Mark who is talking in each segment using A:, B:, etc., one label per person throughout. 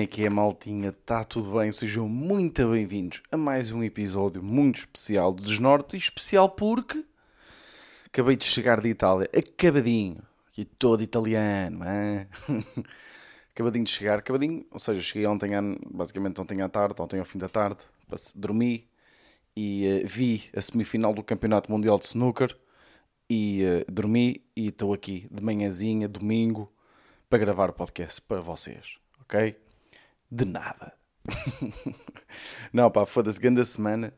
A: É que é, maltinha? Está tudo bem? Sejam muito bem-vindos a mais um episódio muito especial do Desnorte. E especial porque acabei de chegar de Itália, acabadinho, aqui todo italiano, acabadinho de chegar, acabadinho, ou seja, cheguei ontem, à, basicamente ontem à tarde, ontem ao fim da tarde, dormi e uh, vi a semifinal do Campeonato Mundial de Snooker e uh, dormi e estou aqui de manhãzinha, domingo, para gravar o podcast para vocês, ok? De nada. não, pá, foda-se, grande semana.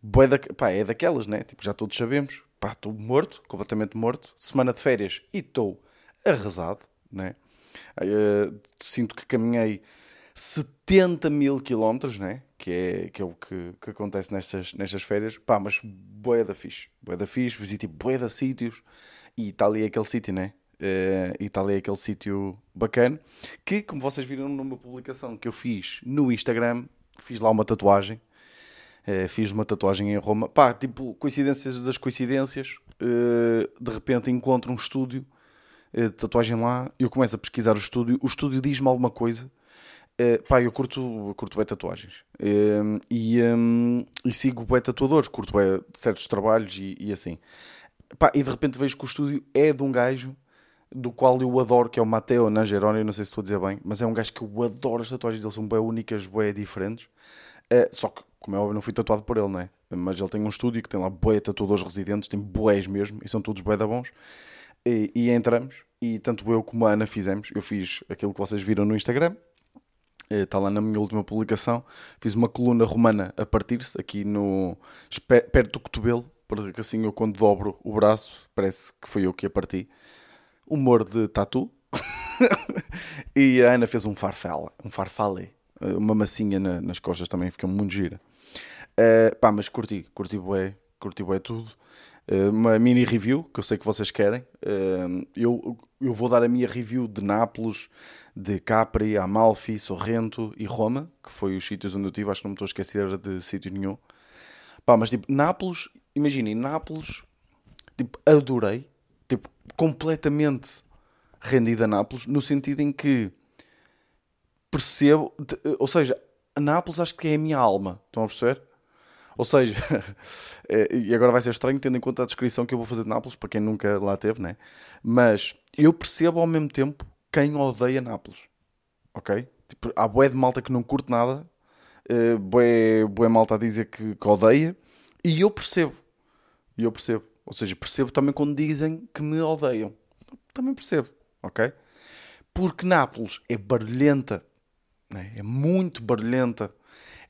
A: Boa da... Pá, é daquelas, né? Tipo, já todos sabemos. Pá, estou morto, completamente morto. Semana de férias e estou arrasado, né? Uh, sinto que caminhei 70 mil quilómetros, né? Que é, que é o que, que acontece nestas, nestas férias. Pá, mas boa da fixe. Boa da fixe, visitei boa da sítios. E está ali aquele sítio, né? Uh, Itália é aquele sítio bacana que, como vocês viram numa publicação que eu fiz no Instagram, fiz lá uma tatuagem. Uh, fiz uma tatuagem em Roma. Pá, tipo, coincidências das coincidências. Uh, de repente encontro um estúdio de tatuagem lá. Eu começo a pesquisar o estúdio. O estúdio diz-me alguma coisa. pá, eu curto, curto bem tatuagens. e, um, e sigo bem tatuadores. Curto bem certos trabalhos e, e assim. Pá, e de repente vejo que o estúdio é de um gajo do qual eu adoro, que é o Matteo Nangeroni, não sei se estou a dizer bem, mas é um gajo que eu adoro, as tatuagens dele são bem únicas, bem diferentes. Uh, só que, como é óbvio, não fui tatuado por ele, não é? Mas ele tem um estúdio que tem lá bué tatuadores residentes, tem boés mesmo, e são todos bué da bons. E, e, entramos, e tanto eu como a Ana fizemos, eu fiz aquilo que vocês viram no Instagram, está lá na minha última publicação, fiz uma coluna romana a partir-se, aqui no perto do cotovelo, porque assim eu quando dobro o braço, parece que foi eu que a parti humor de tatu. e a Ana fez um farfala, um farfale, uma massinha na, nas costas também, fica muito gira. Uh, pá, mas curti, curti bué, curti bué tudo. Uh, uma mini review, que eu sei que vocês querem. Uh, eu, eu vou dar a minha review de Nápoles, de Capri, Amalfi, Sorrento e Roma, que foi os sítios onde eu estive, acho que não me estou a esquecer de sítio nenhum. Pá, mas tipo, Nápoles, imaginem, Nápoles, tipo, adorei completamente rendido a Nápoles, no sentido em que percebo, ou seja, a Nápoles acho que é a minha alma, estão a perceber? Ou seja, é, e agora vai ser estranho tendo em conta a descrição que eu vou fazer de Nápoles, para quem nunca lá teve, né? Mas eu percebo ao mesmo tempo quem odeia Nápoles, ok? Tipo, há boé de malta que não curte nada, uh, boé, boé malta a dizer que, que odeia, e eu percebo, e eu percebo. Ou seja, percebo também quando dizem que me odeiam. Também percebo, ok? Porque Nápoles é barulhenta, né? é muito barulhenta,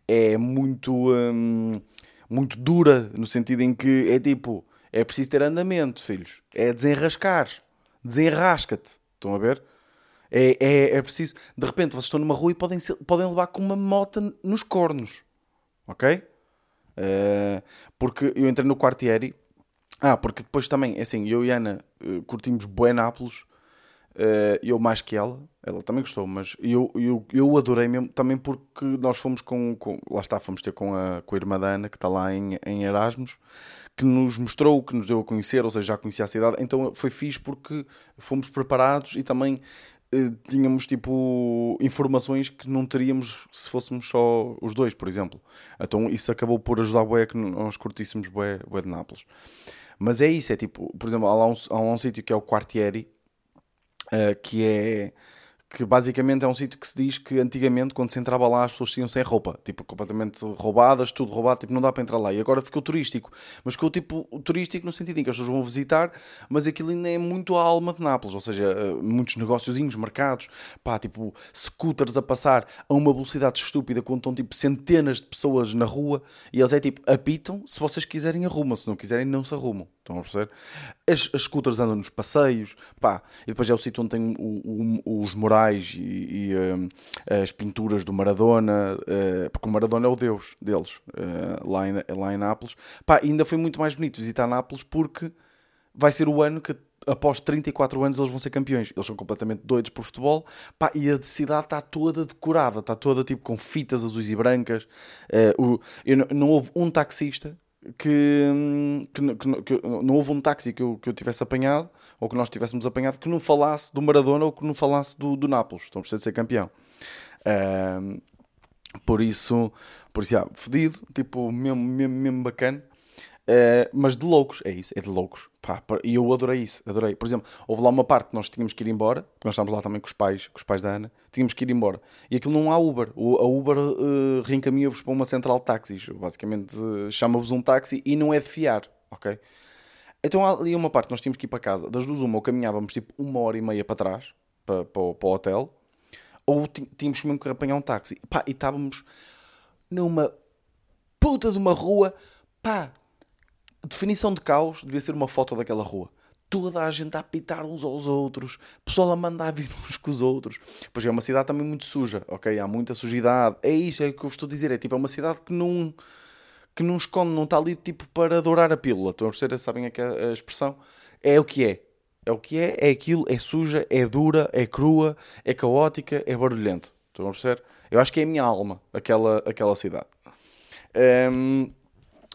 A: é muito, hum, muito dura, no sentido em que é tipo, é preciso ter andamento, filhos. É desenrascar. Desenrasca-te. Estão a ver? É, é, é preciso. De repente vocês estão numa rua e podem, ser, podem levar com uma moto nos cornos. Ok? Uh, porque eu entrei no quartieri ah, porque depois também, é assim, eu e Ana uh, curtimos bué Nápoles, uh, eu mais que ela, ela também gostou, mas eu, eu, eu adorei mesmo, também porque nós fomos com, com lá está, fomos ter com a, com a irmã da Ana, que está lá em, em Erasmus, que nos mostrou, que nos deu a conhecer, ou seja, já conhecia a cidade, então foi fixe porque fomos preparados e também uh, tínhamos tipo informações que não teríamos se fôssemos só os dois, por exemplo. Então isso acabou por ajudar bué que nós curtíssemos bué, bué de Nápoles. Mas é isso, é tipo, por exemplo, há lá um, um sítio que é o Quartieri, uh, que é que basicamente é um sítio que se diz que antigamente, quando se entrava lá, as pessoas iam sem roupa, tipo, completamente roubadas, tudo roubado, tipo, não dá para entrar lá. E agora ficou turístico, mas ficou tipo turístico no sentido em que as pessoas vão visitar, mas aquilo ainda é muito a alma de Nápoles, ou seja, eh, muitos negóciozinhos, mercados, pá, tipo, scooters a passar a uma velocidade estúpida, quando estão tipo centenas de pessoas na rua e eles é tipo, apitam, se vocês quiserem arrumam, se não quiserem não se arrumam. Estão a perceber? As, as scooters andam nos passeios, pá, e depois é o sítio onde tem o, o, os morais e, e um, as pinturas do Maradona, uh, porque o Maradona é o deus deles, uh, lá, em, lá em Nápoles. Pá, ainda foi muito mais bonito visitar Nápoles porque vai ser o ano que após 34 anos eles vão ser campeões. Eles são completamente doidos por futebol. Pá, e a cidade está toda decorada, está toda tipo com fitas azuis e brancas. Uh, o, eu, não, não houve um taxista que, que, que, não houve um táxi que eu, que eu tivesse apanhado, ou que nós tivéssemos apanhado, que não falasse do Maradona ou que não falasse do, do Nápoles. Estão a de ser campeão. Um, por isso, por isso, já, fedido, tipo, mesmo, mesmo, mesmo bacana. Uh, mas de loucos, é isso, é de loucos. E eu adorei isso, adorei. Por exemplo, houve lá uma parte que nós tínhamos que ir embora, nós estávamos lá também com os pais, com os pais da Ana, tínhamos que ir embora. E aquilo não há Uber. O, a Uber uh, reencaminha-vos para uma central de táxis. Basicamente, uh, chama-vos um táxi e não é de fiar, ok? Então há ali uma parte, nós tínhamos que ir para casa. Das duas, uma, ou caminhávamos tipo uma hora e meia para trás, para, para, para o hotel, ou tínhamos mesmo que apanhar um táxi. Pá, e estávamos numa puta de uma rua, pá, definição de caos devia ser uma foto daquela rua. Toda a gente a apitar uns aos outros, pessoal a mandar vir uns com os outros. Pois é uma cidade também muito suja, ok? Há muita sujidade. É isso, é o que eu vos estou a dizer. É tipo, é uma cidade que não, que não esconde, não está ali tipo para adorar a pílula. Estão a perceber? Sabem a, a expressão? É o que é. É o que é, é aquilo, é suja, é dura, é crua, é caótica, é barulhento. Estão a perceber? Eu acho que é a minha alma, aquela, aquela cidade. Um,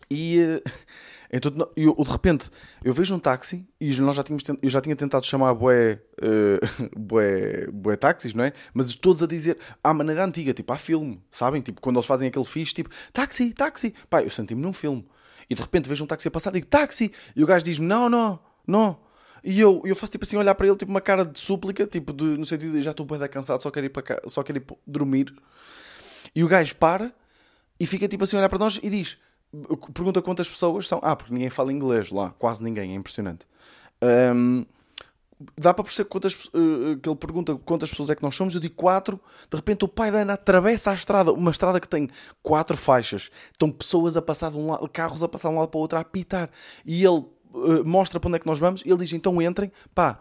A: e eh, então, eu, de repente, eu vejo um táxi e nós já tínhamos, eu já tinha tentado chamar bué, uh, bué, bué táxis, não é? Mas todos a dizer à maneira antiga, tipo, há filme, sabem? Tipo, quando eles fazem aquele fixe, tipo, táxi, táxi. Pá, eu senti-me num filme. E de repente vejo um táxi a passar e digo, táxi! E o gajo diz-me, não, não, não. E eu, eu faço tipo assim, olhar para ele, tipo uma cara de súplica, tipo de, no sentido de já estou bem cansado, só quero ir para cá, só quero ir dormir. E o gajo para e fica tipo assim olhar para nós e diz: pergunta quantas pessoas são. Ah, porque ninguém fala inglês lá, quase ninguém, é impressionante. Um, dá para perceber quantas, uh, que ele pergunta quantas pessoas é que nós somos. Eu digo quatro. De repente, o pai da Ana atravessa a estrada, uma estrada que tem quatro faixas. Estão pessoas a passar de um lado, carros a passar de um lado para o outro a apitar. E ele uh, mostra para onde é que nós vamos. Ele diz: então entrem. Pá,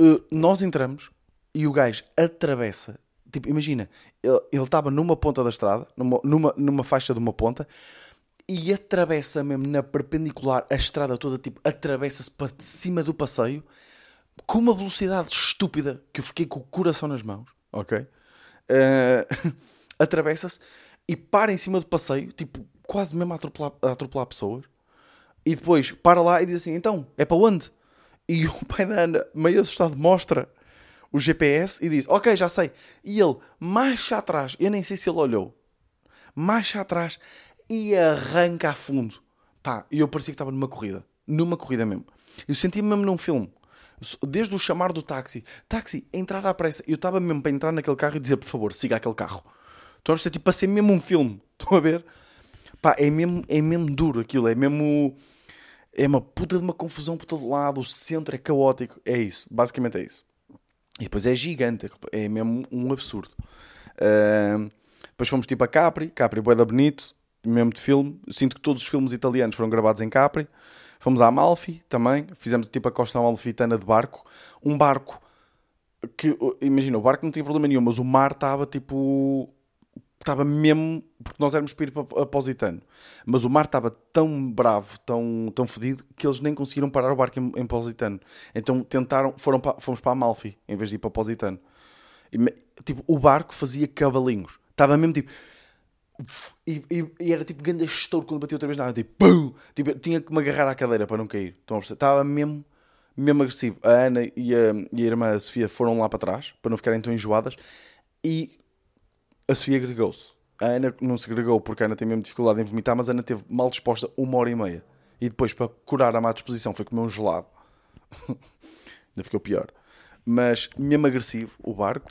A: uh, nós entramos e o gajo atravessa. Tipo, imagina, ele estava numa ponta da estrada, numa, numa, numa faixa de uma ponta e atravessa mesmo na perpendicular a estrada toda, tipo, atravessa-se para cima do passeio com uma velocidade estúpida que eu fiquei com o coração nas mãos, ok? Uh, atravessa-se e para em cima do passeio, tipo, quase mesmo a atropelar, a atropelar pessoas. E depois para lá e diz assim: então, é para onde? E o pai da Ana, meio assustado, mostra o GPS e diz: Ok, já sei. E ele, mais atrás, eu nem sei se ele olhou, mais atrás, e arranca a fundo. Pá, e eu parecia que estava numa corrida. Numa corrida mesmo. Eu senti-me mesmo num filme. Desde o chamar do táxi, táxi, entrar à pressa. Eu estava mesmo para entrar naquele carro e dizer, por favor, siga aquele carro. Estão a tipo para ser mesmo um filme. Estão a ver? Pá, é mesmo, é mesmo duro aquilo. É mesmo. É uma puta de uma confusão por todo lado. O centro é caótico. É isso. Basicamente é isso. E depois é gigante. É mesmo um absurdo. Uh, depois fomos tipo a Capri. Capri, boeda bonito mesmo de filme. Sinto que todos os filmes italianos foram gravados em Capri. Fomos à Amalfi também, fizemos tipo a costa amalfitana de barco. Um barco que, imagina, o barco não tinha problema nenhum, mas o mar estava tipo. Estava mesmo. Porque nós éramos para ir para Positano. Mas o mar estava tão bravo, tão, tão fedido, que eles nem conseguiram parar o barco em, em Positano. Então tentaram. Foram para, fomos para Amalfi em vez de ir para Positano. E, tipo, o barco fazia cavalinhos. Estava mesmo tipo e, e, era tipo grande estouro quando bati outra vez na água, tipo, pum! Tipo, tinha que me agarrar à cadeira para não cair. Estava mesmo, mesmo agressivo. A Ana e a, e a irmã a Sofia foram lá para trás para não ficarem tão enjoadas e a Sofia agregou-se. A Ana não se agregou porque a Ana tem mesmo dificuldade em vomitar, mas a Ana teve mal disposta uma hora e meia. E depois, para curar a má disposição, foi comer um gelado. Ainda ficou pior. Mas mesmo agressivo, o barco,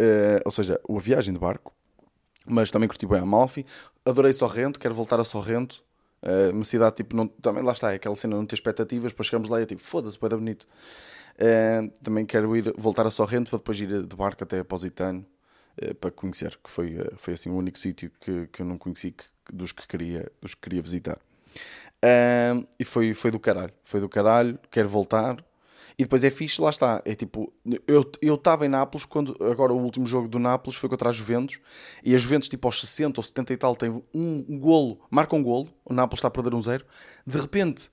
A: uh, ou seja, a viagem de barco, mas também curti bem a Amalfi. Adorei Sorrento, quero voltar a Sorrento. Uh, uma cidade tipo, não, também lá está, é aquela cena não ter expectativas, depois chegamos lá e é tipo, foda-se, pode bonito. Uh, também quero ir voltar a Sorrento para depois ir de barco até Positano uh, para conhecer, que foi, foi assim o único sítio que, que eu não conheci que, dos, que queria, dos que queria visitar. e foi, foi do caralho, foi do caralho, quero voltar. E depois é fixe, lá está. É tipo, eu estava em Nápoles quando. Agora o último jogo do Nápoles foi contra a Juventus. E a Juventus, tipo, aos 60 ou 70 e tal, tem um, golo, marca um golo. O Nápoles está a perder um zero. De repente,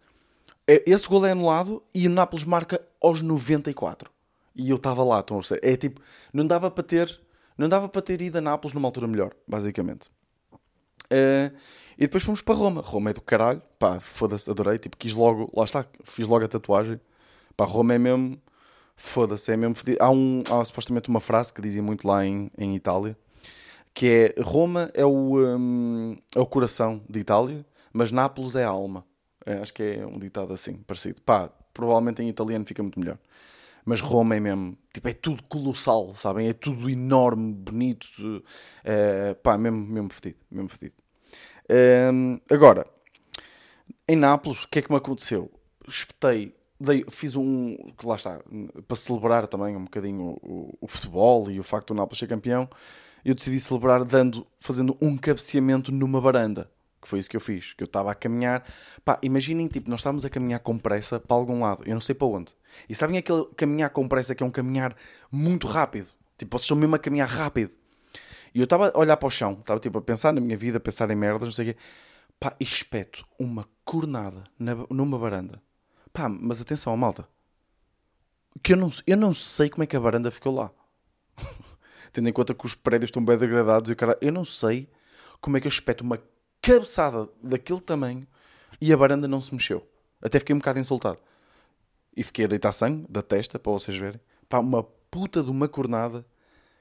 A: é, esse golo é anulado e o Nápoles marca aos 94. E eu estava lá, estão a É tipo, não dava para ter. Não dava para ter ido a Nápoles numa altura melhor, basicamente. Uh, e depois fomos para Roma. Roma é do caralho. Pá, foda-se, adorei. Tipo, quis logo. Lá está, fiz logo a tatuagem. Para Roma é mesmo. Foda-se, é mesmo. Há, um, há supostamente uma frase que dizem muito lá em, em Itália que é Roma é o, hum, é o coração de Itália, mas Nápoles é a alma. É, acho que é um ditado assim, parecido. Pá, provavelmente em italiano fica muito melhor. Mas Roma é mesmo, tipo, é tudo colossal, sabem? É tudo enorme, bonito. É, pá, mesmo, mesmo fedido, mesmo fedido. Hum, agora, em Nápoles, o que é que me aconteceu? Espetei, dei, fiz um, que lá está, para celebrar também um bocadinho o, o, futebol e o facto do Nápoles ser campeão, eu decidi celebrar dando, fazendo um cabeceamento numa varanda que foi isso que eu fiz, que eu estava a caminhar. Pá, imaginem, tipo, nós estávamos a caminhar com pressa para algum lado, eu não sei para onde. E sabem aquele caminhar com pressa que é um caminhar muito rápido? Tipo, vocês estão mesmo a caminhar rápido. E eu estava a olhar para o chão, estava tipo a pensar na minha vida, a pensar em merdas, não sei o quê. Pá, espeto uma cornada na, numa varanda. Pá, mas atenção, malta. Que eu não, eu não sei como é que a varanda ficou lá. Tendo em conta que os prédios estão bem degradados e o cara, eu não sei como é que eu espeto uma cabeçada daquele tamanho e a varanda não se mexeu. Até fiquei um bocado insultado. E fiquei a deitar sangue da testa, para vocês verem. Pá, uma puta de uma cornada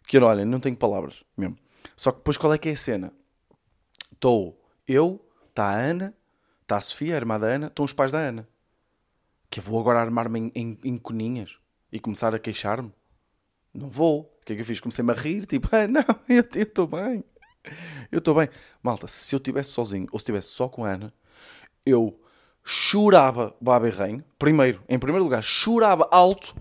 A: que, olha, não tenho palavras mesmo. Só que depois qual é que é a cena? Estou eu, está a Ana, está a Sofia, a irmã da Ana, estão os pais da Ana. Que eu vou agora armar-me em, em, em coninhas e começar a queixar-me? Não vou. O que é que eu fiz? Comecei-me a rir, tipo, ah, não, eu estou bem. Eu estou bem. Malta, se eu estivesse sozinho ou se estivesse só com a Ana, eu chorava Baba e Rain. Primeiro, em primeiro lugar, chorava alto.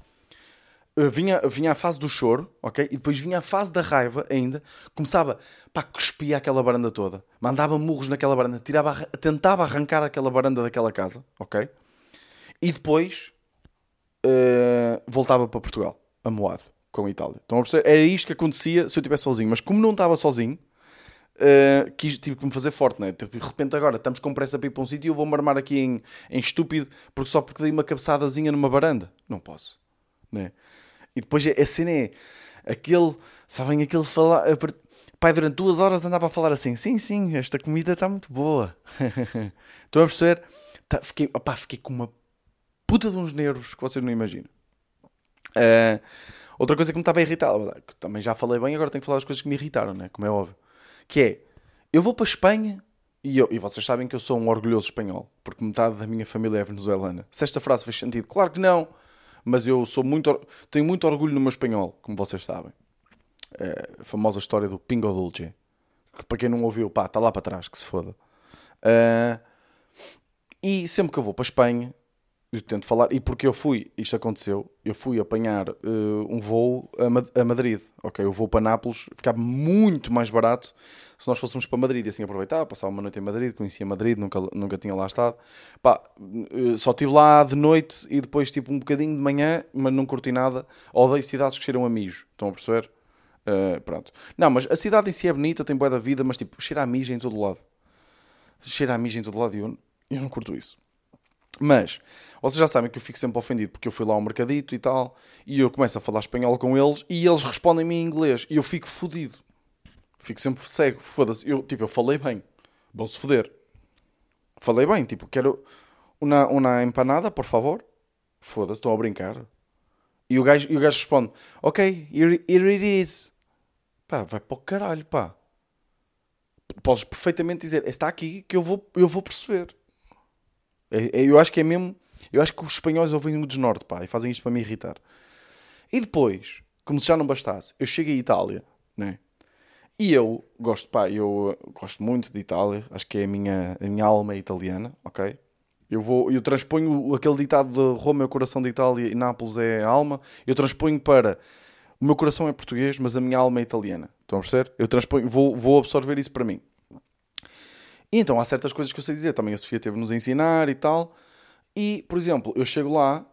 A: Eh, vinha, vinha a fase do choro, ok? E depois vinha a fase da raiva ainda. Começava, pá, cuspia aquela baranda toda. Mandava murros naquela baranda. Tirava, tentava arrancar aquela baranda daquela casa, ok? E depois uh, voltava para Portugal, amoado, com a Itália. Então, era isto que acontecia se eu estivesse sozinho. Mas como não estava sozinho, uh, quis, tive que me fazer forte, né? De repente agora estamos com pressa para ir para um sítio e eu vou-me armar aqui em, em estúpido porque só porque dei uma cabeçadazinha numa varanda. Não posso, né? E depois a cena é aquele, sabem, aquele falar. Pai, durante duas horas andava a falar assim: sim, sim, esta comida está muito boa. Estão a perceber? Tá, fiquei, opá, fiquei com uma puta de uns nervos que vocês não imaginam. Uh, outra coisa que me estava a irritar, que também já falei bem, agora tenho que falar das coisas que me irritaram, né? como é óbvio que é, eu vou para a Espanha e, eu, e vocês sabem que eu sou um orgulhoso espanhol, porque metade da minha família é venezuelana. Se esta frase fez sentido, claro que não, mas eu sou muito, tenho muito orgulho no meu espanhol, como vocês sabem. É, a famosa história do Pingo Dulce, que para quem não ouviu, pá, está lá para trás, que se foda. Uh, e sempre que eu vou para a Espanha, eu tento falar, e porque eu fui, isto aconteceu, eu fui apanhar uh, um voo a, a, Madrid, ok? O voo para Nápoles ficava muito mais barato se nós fôssemos para Madrid, e assim aproveitava, passava uma noite em Madrid, conhecia Madrid, nunca, nunca tinha lá estado. Pá, uh, só estive lá de noite e depois tipo um bocadinho de manhã, mas não curti nada. Odeio cidades que cheiram a mijo, estão a perceber? Uh, pronto. Não, mas a cidade em si é bonita, tem boa da vida, mas tipo, cheira a mijo em todo lado. Cheira a mijo em todo lado e eu, eu não curto isso. Mas, vocês já sabem que eu fico sempre ofendido porque eu fui lá ao mercadito e tal, e eu começo a falar espanhol com eles e eles respondem-me em inglês e eu fico fodido. Fico sempre cego, foda-se. Eu, tipo, eu falei bem, vão-se foder. Falei bem, tipo, quero uma, uma empanada, por favor. Foda-se, estão a brincar. E o gajo, e o gajo responde: Ok, here, here it is. Pá, vai para o caralho, pá. Podes perfeitamente dizer: Está aqui que eu vou, eu vou perceber. É, é, eu acho que é mesmo. Eu acho que os espanhóis ouvem o desnorte, pá, e fazem isto para me irritar. E depois, como se já não bastasse, eu chego à Itália, né? E eu gosto, pá, eu gosto muito de Itália, acho que é a minha, a minha alma italiana, ok? Eu vou, eu transponho aquele ditado de Roma é o coração da Itália e Nápoles é a alma, eu transponho para o meu coração é português, mas a minha alma é italiana. Estão a perceber? Eu transponho, vou, vou absorver isso para mim. E então há certas coisas que eu sei dizer. Também a Sofia teve-nos a ensinar e tal. E, por exemplo, eu chego lá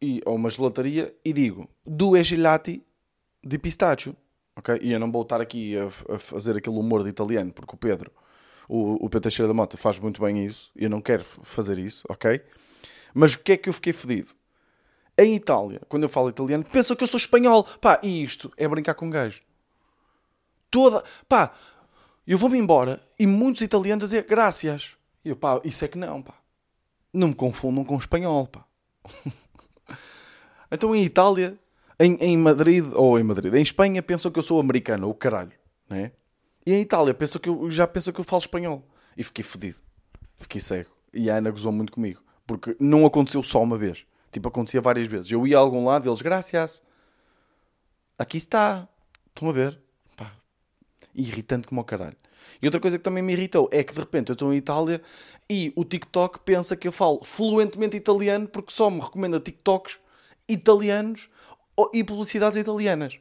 A: e, a uma gelataria e digo due gelati de pistácio. ok E eu não vou estar aqui a, a, fazer aquele humor de italiano, porque o Pedro, o, o Pedro Teixeira da Mota, faz muito bem isso. E eu não quero fazer isso, ok? Mas o que é que eu fiquei fodido? Em Itália, quando eu falo italiano, pensam que eu sou espanhol. Pá, e isto é brincar com um gajo. Toda. Pá, eu vou-me embora e muitos italianos a dizer graças. E eu, pá, isso é que não, pá. Não me confundam com espanhol, pá. então em Itália, em, em Madrid, ou em Madrid, em Espanha, pensam que eu sou americano, o caralho, né? E em Itália penso que eu, já penso que eu falo espanhol. E fiquei fodido. Fiquei cego. E a Ana gozou muito comigo. Porque não aconteceu só uma vez. Tipo, acontecia várias vezes. Eu ia a algum lado e eles, graças. Aqui está. Estão a ver? Irritante como o caralho. E outra coisa que também me irritou é que de repente eu estou em Itália e o TikTok pensa que eu falo fluentemente italiano porque só me recomenda TikToks italianos e publicidades italianas.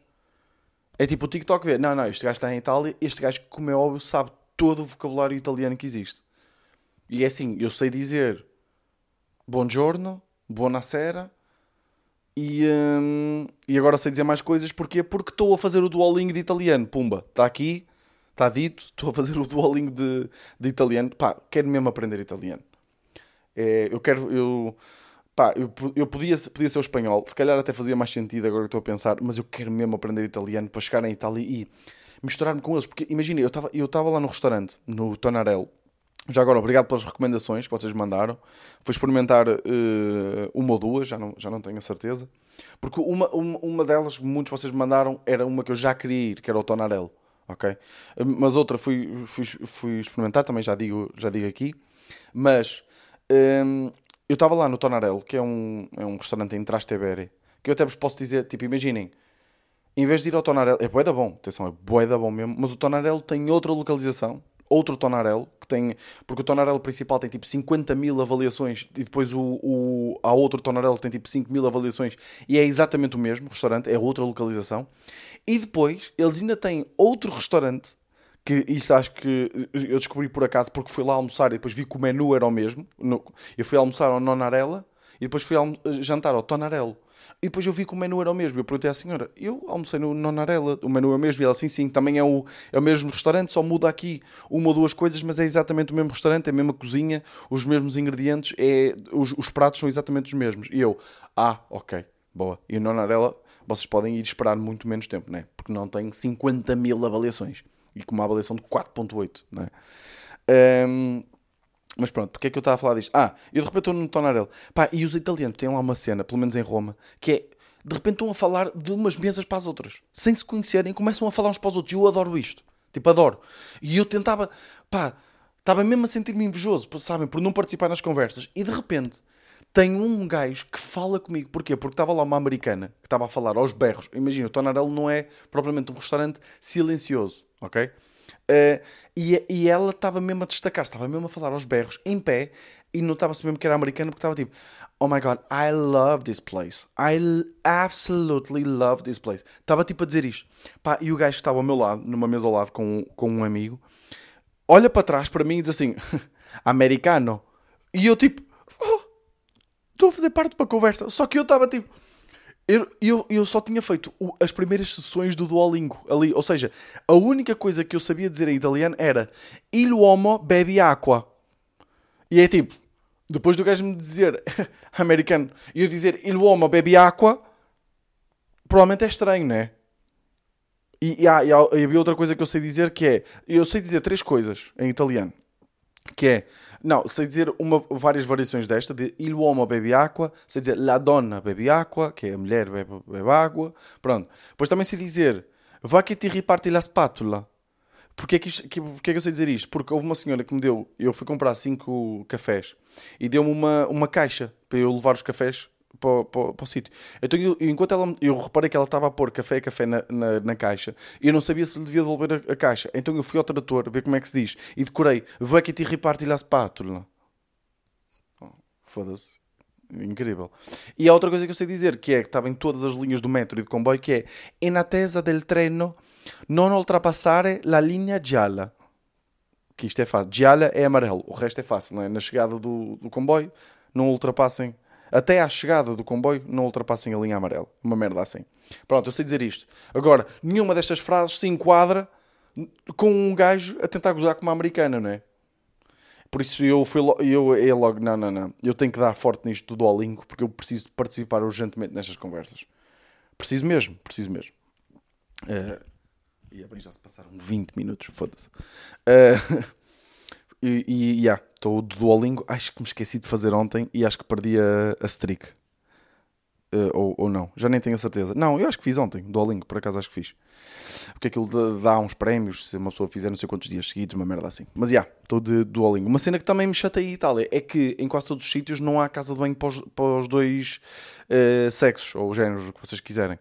A: É tipo o TikTok ver, não, não, este gajo está em Itália, este gajo, como é óbvio, sabe todo o vocabulário italiano que existe. E é assim, eu sei dizer buongiorno, buonasera e, hum, e agora sei dizer mais coisas porque porque estou a fazer o Duolingo de italiano. Pumba, está aqui, está dito, estou a fazer o Duolingo de, de italiano. Pá, quero mesmo aprender italiano. É, eu quero, eu, pá, eu, eu podia, podia ser o espanhol, se calhar até fazia mais sentido agora que estou a pensar, mas eu quero mesmo aprender italiano para chegar em Itália e misturar-me com eles. Porque imagina, eu estava eu lá no restaurante, no Tonarello, já agora, obrigado pelas recomendações que vocês mandaram. Fui experimentar uh, uma ou duas, já não, já não tenho a certeza. Porque uma, uma, uma delas, muitos vocês mandaram, era uma que eu já queria ir, que era o Tonarello. Ok? Mas outra fui, fui, fui experimentar, também já digo, já digo aqui. Mas um, eu estava lá no Tonarello, que é um, é um restaurante em Trastevere, que eu até vos posso dizer, tipo, imaginem, em vez de ir ao Tonarello, é bué da bom, atenção, é bué da bom mesmo, mas o Tonarello tem outra localização, outro Tonarello, que tem, porque o Tonarello principal tem tipo 50 mil avaliações e depois o, o, há outro Tonarello que tem tipo 5 mil avaliações e é exatamente o mesmo restaurante, é outra localização. E depois eles ainda têm outro restaurante que isto acho que eu descobri por acaso porque fui lá almoçar e depois vi que o menu era o mesmo. Eu fui almoçar ao Nonarella e depois fui jantar ao Tonarello. E depois eu vi que o menu era o mesmo. Eu perguntei à senhora, eu almocei no Nonarella, o menu é o mesmo. E ela, sim, sim, também é o, é o mesmo restaurante, só muda aqui uma ou duas coisas, mas é exatamente o mesmo restaurante, é a mesma cozinha, os mesmos ingredientes, é, os, os pratos são exatamente os mesmos. E eu, ah, ok, boa. E o Nonarella, vocês podem ir esperar muito menos tempo, né? Porque não tem 50 mil avaliações. E com uma avaliação de 4.8, né? Um, mas pronto, porque é que eu estava a falar disto? Ah, eu de repente estou no Tonarello. Pá, e os italianos têm lá uma cena, pelo menos em Roma, que é de repente estão a falar de umas mesas para as outras, sem se conhecerem, começam a falar uns para os outros. E eu adoro isto. Tipo, adoro. E eu tentava, pá, estava mesmo a sentir-me invejoso, sabem, por não participar nas conversas. E de repente tem um gajo que fala comigo. Porquê? Porque estava lá uma americana que estava a falar aos berros. Imagina, o Tonarello não é propriamente um restaurante silencioso, ok? Uh, e, e ela estava mesmo a destacar, estava mesmo a falar aos berros, em pé, e notava-se mesmo que era americana, porque estava tipo, oh my god, I love this place. I absolutely love this place. Estava tipo a dizer isto. Pá, e o gajo que estava ao meu lado, numa mesa ao lado com, com um amigo, olha para trás para mim e diz assim, americano. E eu tipo, oh, estou a fazer parte de uma conversa. Só que eu estava tipo, eu, eu, eu só tinha feito as primeiras sessões do Duolingo ali. Ou seja, a única coisa que eu sabia dizer em italiano era Il uomo bevi acqua. E é tipo, depois do gajo me dizer americano e eu dizer Il uomo bevi acqua, provavelmente é estranho, né? E, e, há, e, há, e havia outra coisa que eu sei dizer que é: eu sei dizer três coisas em italiano. Que é não, sei dizer uma, várias variações desta, de il uomo bebe acqua, sei dizer la donna bebe acqua, que é a mulher bebe, bebe água, pronto. Depois também sei dizer va que ti riparti la spatula. Porquê é que, isto, que, porquê é que eu sei dizer isto? Porque houve uma senhora que me deu, eu fui comprar cinco cafés e deu-me uma, uma caixa para eu levar os cafés para, para, para o sítio. Então, eu, enquanto ela, eu reparei que ela estava a pôr café e café na, na, na, caixa, e eu não sabia se lhe devia devolver a, a, caixa. Então, eu fui ao tradutor ver como é que se diz e decorei: Vai que te riparti la spatula. Oh, Foda-se. Incrível. E há outra coisa que eu sei dizer, que é que estava em todas as linhas do metro e de comboio, que é em attesa del treno non ultrapassare la linea gialla. Que isto é fácil. Gialla é amarelo, o resto é fácil, não é? Na chegada do, do comboio, não ultrapassem até à chegada do comboio não ultrapassem a linha amarela. Uma merda assim. Pronto, eu sei dizer isto. Agora, nenhuma destas frases se enquadra com um gajo a tentar gozar com uma americana, não é? Por isso eu fui logo, eu, eu logo, não, não, não. Eu tenho que dar forte nisto do Duolingo porque eu preciso participar urgentemente nestas conversas. Preciso mesmo, preciso mesmo. Uh, e bem, já se passaram 20 minutos, foda-se. Uh, E, e yeah, estou do Duolingo. Acho que me esqueci de fazer ontem e acho que perdi a, a streak. Uh, ou, ou não, já nem tenho a certeza. Não, eu acho que fiz ontem, Duolingo, por acaso acho que fiz. Porque aquilo dá uns prémios se uma pessoa fizer não sei quantos dias seguidos, uma merda assim. Mas já, yeah, estou de Duolingo. Uma cena que também me chateia em Itália é que em quase todos os sítios não há casa de banho para os, para os dois uh, sexos, ou géneros, o que vocês quiserem.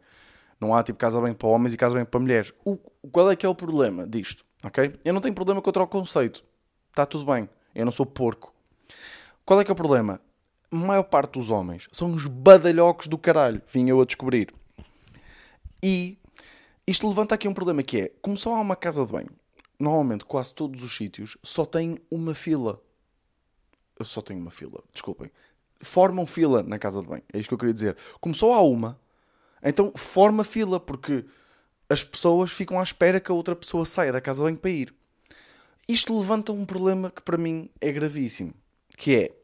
A: Não há tipo casa de banho para homens e casa de banho para mulheres. O, qual é que é o problema disto? Ok? Eu não tenho problema contra o conceito. Está tudo bem. Eu não sou porco. Qual é que é o problema? a maior parte dos homens são uns badalhocos do caralho, vim eu a descobrir. E isto levanta aqui um problema que é, como só há uma casa de banho, normalmente quase todos os sítios só têm uma fila. Só tenho uma fila, desculpem. Formam fila na casa de banho, é isto que eu queria dizer. Como só há uma, então forma fila, porque as pessoas ficam à espera que a outra pessoa saia da casa de banho para ir. Isto levanta um problema que para mim é gravíssimo, que é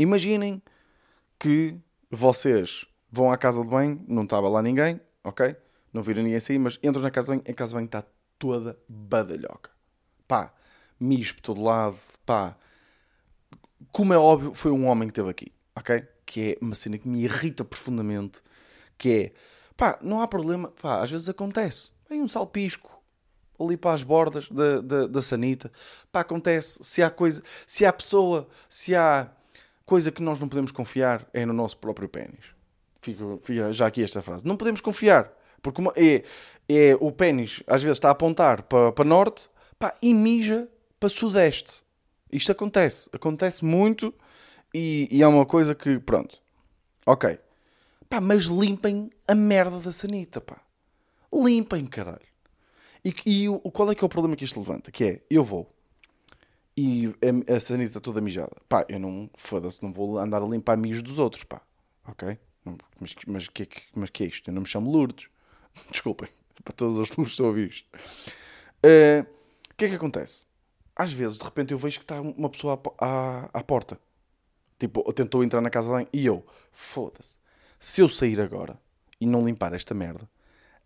A: Imaginem que vocês vão à casa de banho, não estava lá ninguém, ok? Não viram ninguém sair, mas entram na casa de banho, a casa de banho está toda badalhoca. Pá, mijo por todo lado, pá. Como é óbvio, foi um homem que esteve aqui, ok? Que é uma cena que me irrita profundamente, que é, pá, não há problema, pá, às vezes acontece. Vem um salpisco ali para as bordas da, da, da sanita, pá, acontece. Se há coisa, se há pessoa, se há coisa que nós não podemos confiar é no nosso próprio pênis. Fica, já aqui esta frase. Não podemos confiar. Porque uma, é, é, o pênis às vezes está a apontar para, para norte pá, e mija para sudeste. Isto acontece. Acontece muito e, e é uma coisa que, pronto. Ok. Pá, mas limpem a merda da sanita, pá. Limpem, caralho. E, e o, qual é que é o problema que isto levanta? Que é, eu vou e a, a sanita toda mijada. Pá, eu não, foda-se, não vou andar a limpar mijos dos outros, pá. Ok? Mas, mas, que, mas que é isto? Eu não me chamo Lourdes. Desculpem, para todas as Lourdes estão a ouvir isto. Uh, o que é que acontece? Às vezes, de repente, eu vejo que está uma pessoa à, à, à porta. Tipo, tentou entrar na casa banho e eu, foda-se. Se eu sair agora e não limpar esta merda,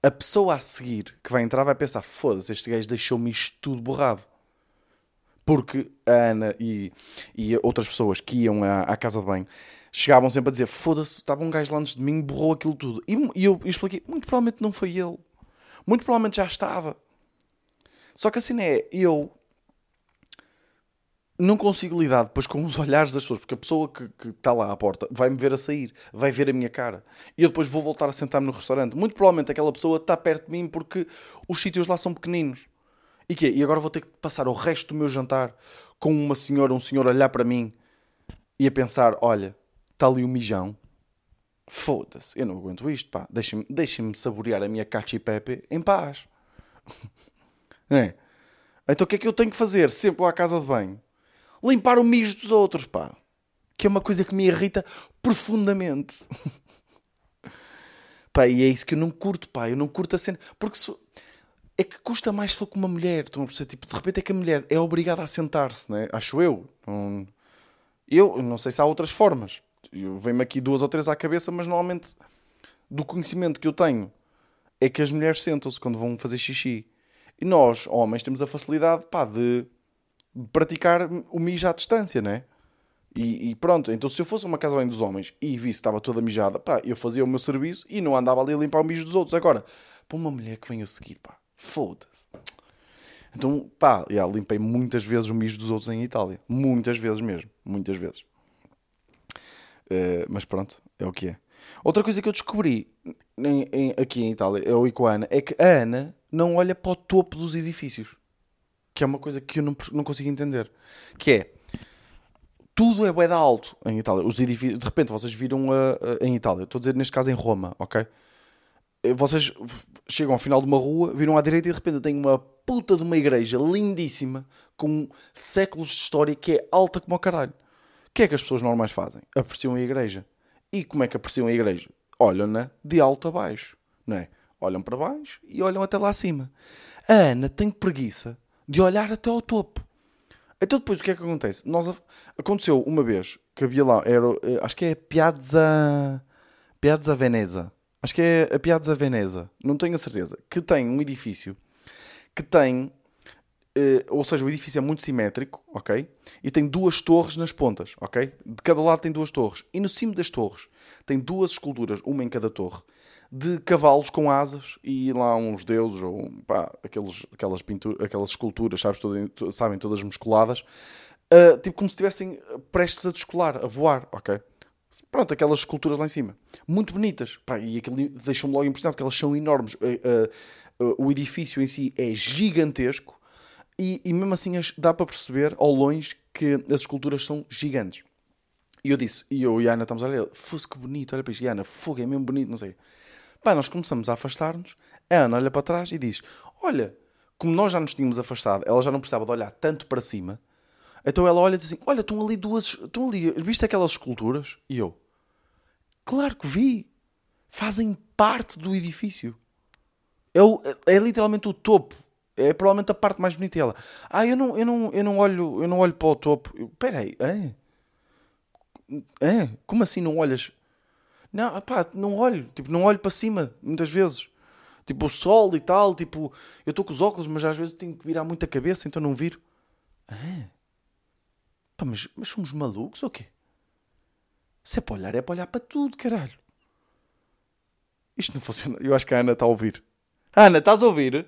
A: a pessoa a seguir que vai entrar vai pensar: foda-se, este gajo deixou-me isto tudo borrado porque a Ana e, e outras pessoas que iam à, à, casa de banho chegavam sempre a dizer: Foda-se, estava um gajo lá antes de mim, borrou aquilo tudo. E, e eu, eu, expliquei: Muito provavelmente não foi ele, muito provavelmente já estava. Só que assim é, eu não consigo lidar depois com os olhares das pessoas, porque a pessoa que, que está lá à porta vai-me ver a sair, vai ver a minha cara, e eu depois vou voltar a sentar-me no restaurante. Muito provavelmente aquela pessoa está perto de mim porque os sítios lá são pequeninos. E quê? E agora vou ter que passar o resto do meu jantar com uma senhora, um senhor a olhar para mim e a pensar: olha, está ali o um mijão. Foda-se, eu não aguento isto, pá. Deixem-me deixem saborear a minha cachi pepe em paz. é. Então o que é que eu tenho que fazer? Sempre à casa de banho. Limpar o mijo dos outros, pá. Que é uma coisa que me irrita profundamente. pá, e é isso que eu não curto, pá. Eu não curto a cena. Porque se é que custa mais se for com uma mulher. Estão a perceber? Tipo, de repente é que a mulher é obrigada a sentar-se, né? acho eu. Eu não sei se há outras formas. Vem-me aqui duas ou três à cabeça, mas normalmente do conhecimento que eu tenho é que as mulheres sentam-se quando vão fazer xixi. E nós, homens, temos a facilidade pá, de praticar o mijo à distância, né? E, e pronto, então se eu fosse uma casa bem dos homens e visse estava toda mijada, pá, eu fazia o meu serviço e não andava ali a limpar o mijo dos outros. Agora, para uma mulher que vem a seguir, pá, Foda-se. Então, pá, yeah, limpei muitas vezes o mijo dos outros em Itália. Muitas vezes mesmo. Muitas vezes. Uh, mas pronto, é o que é. Outra coisa que eu descobri em, em, aqui em Itália, eu e com a Ana, é que a Ana não olha para o topo dos edifícios. Que é uma coisa que eu não, não consigo entender. Que é, tudo é bué alto em Itália. Os edifícios, de repente vocês viram a, a, em Itália, estou a dizer neste caso em Roma, ok? vocês chegam ao final de uma rua, viram à direita e de repente tem uma puta de uma igreja lindíssima com séculos de história que é alta como o caralho. O que é que as pessoas normais fazem? Apreciam a igreja. E como é que apreciam a igreja? Olham-na de alto a baixo, não é? Olham para baixo e olham até lá acima. A Ana tem preguiça de olhar até ao topo. Então depois o que é que acontece? Nós, aconteceu uma vez que havia lá, era, eh, acho que é Piazza, Piazza Veneza acho que é a Piazza Veneza, não tenho a certeza, que tem um edifício que tem eh, ou seja, o edifício é muito simétrico, ok? E tem duas torres nas pontas, ok? De cada lado tem duas torres. E no cimo das torres tem duas esculturas, uma em cada torre, de cavalos com asas e lá uns deuses, ou pá, aqueles, aquelas, pinturas, aquelas esculturas, sabes, todo, sabem, todas musculadas, uh, tipo como se estivessem prestes a descolar, a voar, ok? Pronto, aquelas esculturas lá em cima. Muito bonitas. Pá, e aquilo deixou-me logo impressionado, porque elas são enormes. Uh, uh, o edifício em si é gigantesco e, e mesmo assim dá para perceber ao longe que as esculturas são gigantes. E eu disse, e eu e a Ana estamos a olhar, fosse que bonito, olha para isto, e Ana, fogo, é mesmo bonito, não sei. Pá, nós começamos a afastar-nos, a Ana olha para trás e diz, olha, como nós já nos tínhamos afastado, ela já não precisava de olhar tanto para cima, então ela olha e diz assim, olha, estão ali duas, estão ali, viste aquelas esculturas? E eu, claro que vi, fazem parte do edifício. É, o, é literalmente o topo é provavelmente a parte mais bonita dela. Ah, eu não, eu não, eu não olho, eu não olho para o topo. Espera aí, é? É? Como assim não olhas? Não, pá, não olho, tipo, não olho para cima, muitas vezes. Tipo, o sol e tal, tipo, eu estou com os óculos, mas às vezes tenho que virar muito a cabeça, então não viro. É? Pá, mas, mas somos malucos ou quê? Se é para olhar, é para olhar para tudo, caralho. Isto não funciona. Eu acho que a Ana está a ouvir. Ana, estás a ouvir?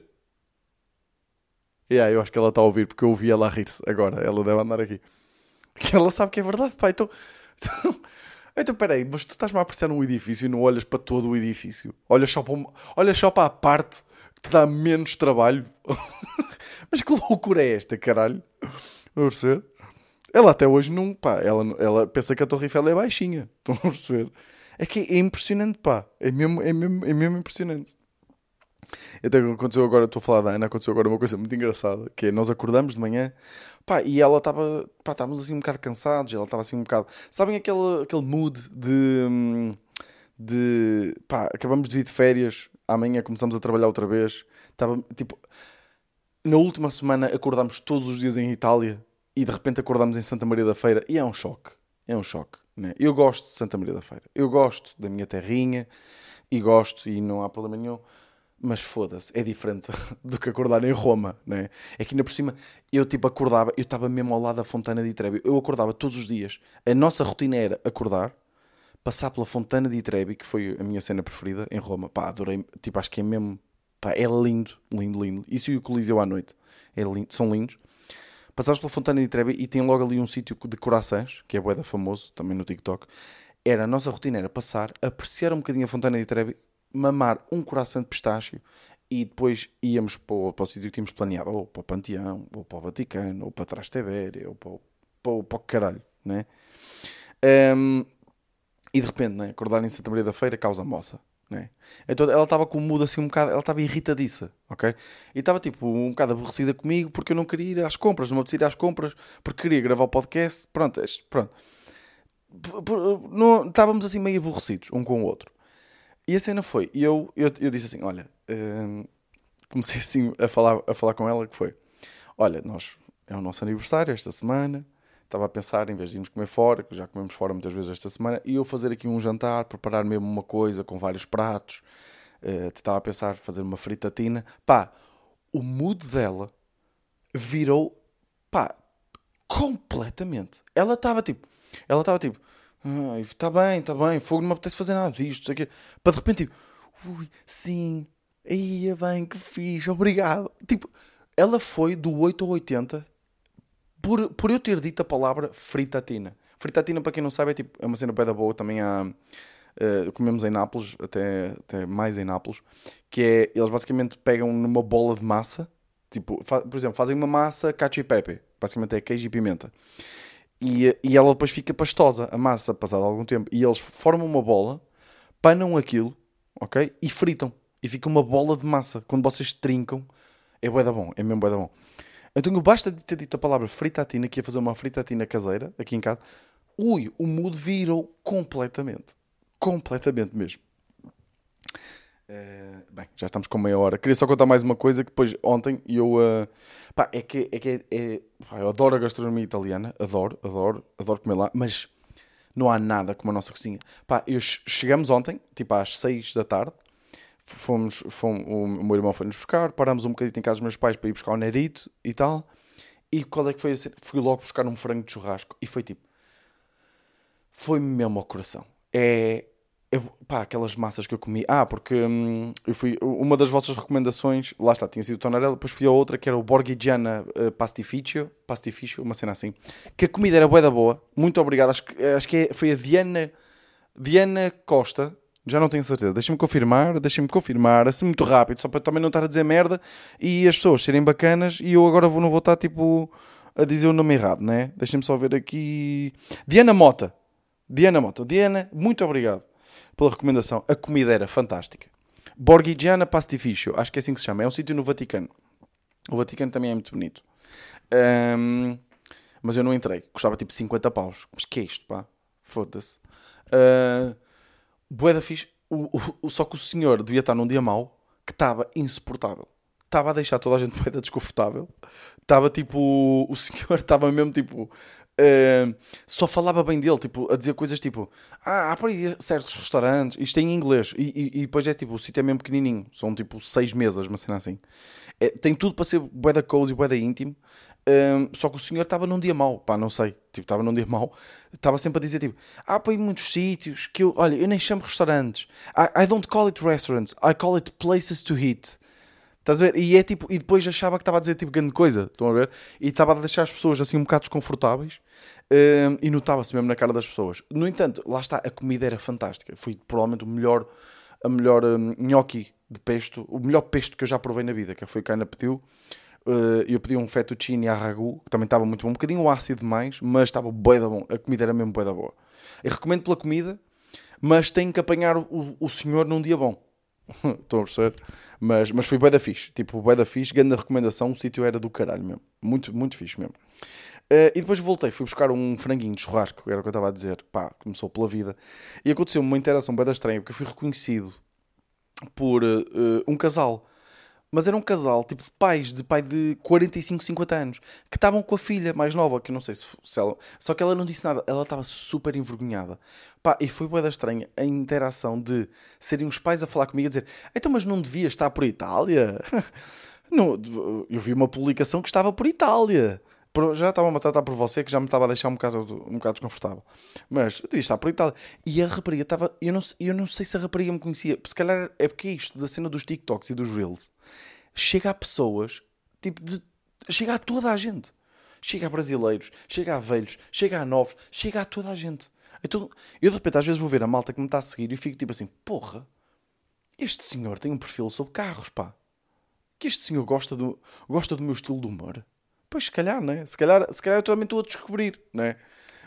A: Yeah, eu acho que ela está a ouvir porque eu ouvi ela a rir-se agora. Ela deve andar aqui. Ela sabe que é verdade, pá. Então, então, peraí, mas tu estás-me a apreciar num edifício e não olhas para todo o edifício. Olhas só para, uma, olhas só para a parte que te dá menos trabalho. mas que loucura é esta, caralho? Vamos perceber? Ela até hoje não, pá, ela, ela pensa que a Torre Eiffel é baixinha. Estão a perceber? É que é impressionante, pá. É mesmo, é mesmo, é mesmo impressionante. Então aconteceu agora, estou a falar da Ana, aconteceu agora uma coisa muito engraçada, que é nós acordamos de manhã, pá, e ela estava, pá, estávamos assim um bocado cansados, ela estava assim um bocado, sabem aquele, aquele mood de, de, pá, acabamos de vir de férias, amanhã começamos a trabalhar outra vez, estava, tipo, na última semana acordámos todos os dias em Itália, e de repente acordamos em Santa Maria da Feira, e é um choque, é um choque, né? Eu gosto de Santa Maria da Feira, eu gosto da minha terrinha, e gosto, e não há problema nenhum, mas foda-se, é diferente do que acordar em Roma, né? É que ainda por cima eu tipo acordava, eu estava mesmo ao lado da Fontana de Trevi, eu acordava todos os dias. A nossa rotina era acordar, passar pela Fontana de Trevi, que foi a minha cena preferida em Roma. Pá, adorei, tipo, acho que é mesmo, pá, é lindo, lindo, lindo. Isso e o Coliseu à noite, é lindo, são lindos. Passavas pela Fontana de Trevi e tem logo ali um sítio de corações, que é boeda famoso, também no TikTok. Era, a nossa rotina era passar, apreciar um bocadinho a Fontana de Trevi, mamar um coração de pistácio e depois íamos para o, para o sítio que tínhamos planeado, ou para o Panteão, ou para o Vaticano, ou para Trastevere, ou para para para o caralho, né? Um, e de repente, né, acordar em Santa Maria da Feira causa moça. Né? Então ela estava com o mudo assim um bocado, ela estava irritadiça, ok? E estava tipo um bocado aborrecida comigo porque eu não queria ir às compras, não me ir às compras porque queria gravar o podcast. Pronto, pronto. Não, estávamos assim meio aborrecidos um com o outro. E a cena foi, e eu, eu, eu disse assim: olha, hum, comecei assim a falar, a falar com ela que foi: olha, nós é o nosso aniversário esta semana. Estava a pensar, em vez de irmos comer fora, que já comemos fora muitas vezes esta semana, e eu fazer aqui um jantar, preparar mesmo uma coisa com vários pratos. Uh, estava a pensar fazer uma fritatina. Pá, o mood dela virou, pá, completamente. Ela estava tipo, ela estava tipo, está bem, está bem, fogo, não me apetece fazer nada disto, sei para de repente, tipo, ui, sim, ia bem, que fiz, obrigado. Tipo, ela foi do 8 ao 80 por, por eu ter dito a palavra fritatina. Fritatina, para quem não sabe, é, tipo, é uma cena da boa, também há. Uh, comemos em Nápoles, até, até mais em Nápoles, que é, eles basicamente pegam numa bola de massa, tipo, por exemplo, fazem uma massa cacio e pepe, basicamente é queijo e pimenta. E, e ela depois fica pastosa, a massa, passado algum tempo. E eles formam uma bola, panam aquilo, ok? E fritam. E fica uma bola de massa. Quando vocês trincam, é bué da bom, é mesmo bué da bom. Então basta de ter dito a palavra fritatina, que ia fazer uma fritatina caseira, aqui em casa. Ui, o mood virou completamente. Completamente mesmo. Uh, bem, já estamos com meia hora. Queria só contar mais uma coisa que depois ontem eu. Uh, pá, é que, é, que é, é pá, eu adoro a gastronomia italiana, adoro, adoro, adoro comer lá, mas não há nada como a nossa cozinha. Pá, eu chegamos ontem, tipo às 6 da tarde, fomos, fomos, o meu irmão foi-nos buscar, parámos um bocadinho em casa dos meus pais para ir buscar o Nerito e tal. E qual é que foi a? Fui logo buscar um frango de churrasco e foi tipo. Foi mesmo ao coração. É. é pá, aquelas massas que eu comi. Ah, porque hum, eu fui. Uma das vossas recomendações, lá está, tinha sido o Tonarello, depois fui a outra que era o Borghigiana uh, Pastificio, Pastificio, uma cena assim. Que a comida era boa da boa. Muito obrigado. Acho que, acho que é, foi a Diana. Diana Costa, já não tenho certeza. Deixa-me confirmar, deixa-me confirmar, assim muito rápido, só para também não estar a dizer merda e as pessoas serem bacanas e eu agora vou, não vou estar tipo a dizer o nome errado, né? Deixa-me só ver aqui. Diana Mota. Diana Mota. Diana, muito obrigado pela recomendação. A comida era fantástica. Borghigiana Pastificio, acho que é assim que se chama. É um sítio no Vaticano. O Vaticano também é muito bonito. Um, mas eu não entrei. Custava tipo 50 paus. Mas que é isto, pá? Foda-se. Uh, Bué da fixe. O, o, só que o senhor devia estar num dia mau que estava insuportável. Estava a deixar toda a gente bué desconfortável. Estava tipo. O senhor estava mesmo tipo. Uh, só falava bem dele, tipo, a dizer coisas tipo: Ah, há por aí certos restaurantes, isto é em inglês, e, e, e depois é tipo, o sítio é mesmo pequenininho, são tipo seis mesas, uma cena assim. É, tem tudo para ser bué da cozy, bué da íntimo, um, só que o senhor estava num dia mau, pá, não sei, tipo, estava num dia mau, estava sempre a dizer, tipo, há para muitos sítios que eu, olha, eu nem chamo restaurantes, I, I, don't call it restaurants, I call it places to eat. Estás a ver? E é tipo, e depois achava que estava a dizer tipo grande coisa, estão a ver? E estava a deixar as pessoas assim um bocado desconfortáveis um, e notava-se mesmo na cara das pessoas. No entanto, lá está, a comida era fantástica, foi provavelmente o melhor, a melhor um, gnocchi de pesto, o melhor pesto que eu já provei na vida, que foi que a Ana pediu. Uh, eu pedi um fettuccine a ragu, que também estava muito bom, um bocadinho ácido demais, mas estava bué da bom. A comida era mesmo bué da boa. Eu recomendo pela comida, mas tenho que apanhar o, o senhor num dia bom. Estão a perceber? Mas, mas foi bué da fixe. Tipo, bué da fixe, grande recomendação, o sítio era do caralho mesmo. Muito, muito fixe mesmo. Uh, e depois voltei, fui buscar um franguinho de churrasco, era o que eu estava a dizer. Pá, começou pela vida. E aconteceu uma interação bué da estranha, porque eu fui reconhecido por uh, um casal mas era um casal, tipo de pais, de pai de 45, 50 anos, que estavam com a filha mais nova, que eu não sei se, se ela. Só que ela não disse nada, ela estava super envergonhada. Pá, e foi boa estranha a interação de serem os pais a falar comigo a dizer: então, mas não devia estar por Itália? não, eu vi uma publicação que estava por Itália já estava a tratar por você que já me estava a deixar um bocado, um bocado desconfortável. Mas eu devia estar por Itália. E a rapariga estava. Eu não, eu não sei se a rapariga me conhecia. Se calhar é porque é isto da cena dos TikToks e dos Reels. Chega a pessoas, tipo, de, chega a toda a gente. Chega a brasileiros, chega a velhos, chega a novos, chega a toda a gente. Então, eu de repente às vezes vou ver a malta que me está a seguir e fico tipo assim: porra, este senhor tem um perfil sobre carros, pá. Que este senhor gosta do, gosta do meu estilo de humor. Pois, se calhar, né? Se calhar, se calhar eu também estou a descobrir, né?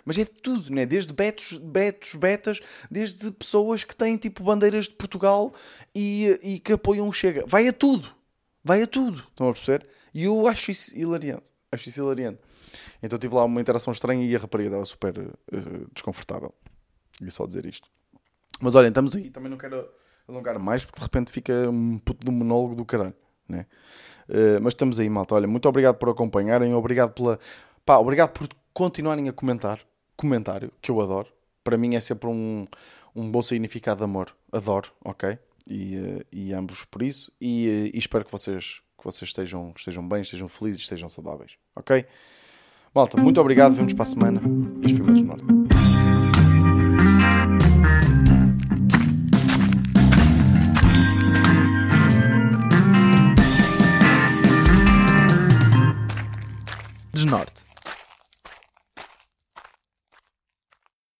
A: Mas é de tudo, né? Desde betos, betos, betas, desde pessoas que têm tipo bandeiras de Portugal e, e que apoiam o Chega. Vai a tudo. Vai a tudo. Estão a perceber? E eu acho isso hilariante. Acho isso hilariante. Então tive lá uma interação estranha e a rapariga estava super uh, desconfortável. E só dizer isto. Mas olhem, estamos aí. Também não quero alongar mais porque de repente fica um puto de monólogo do caralho, né? Uh, mas estamos aí, malta. Olha, muito obrigado por acompanharem, obrigado pela. Pá, obrigado por continuarem a comentar. Comentário, que eu adoro. Para mim é sempre um, um bom significado de amor. Adoro, ok? E, uh, e ambos por isso. E, uh, e, espero que vocês, que vocês estejam, estejam bem, estejam felizes, estejam saudáveis, ok? Malta, muito obrigado. Vemos para a semana. Este foi o Norte. Norte.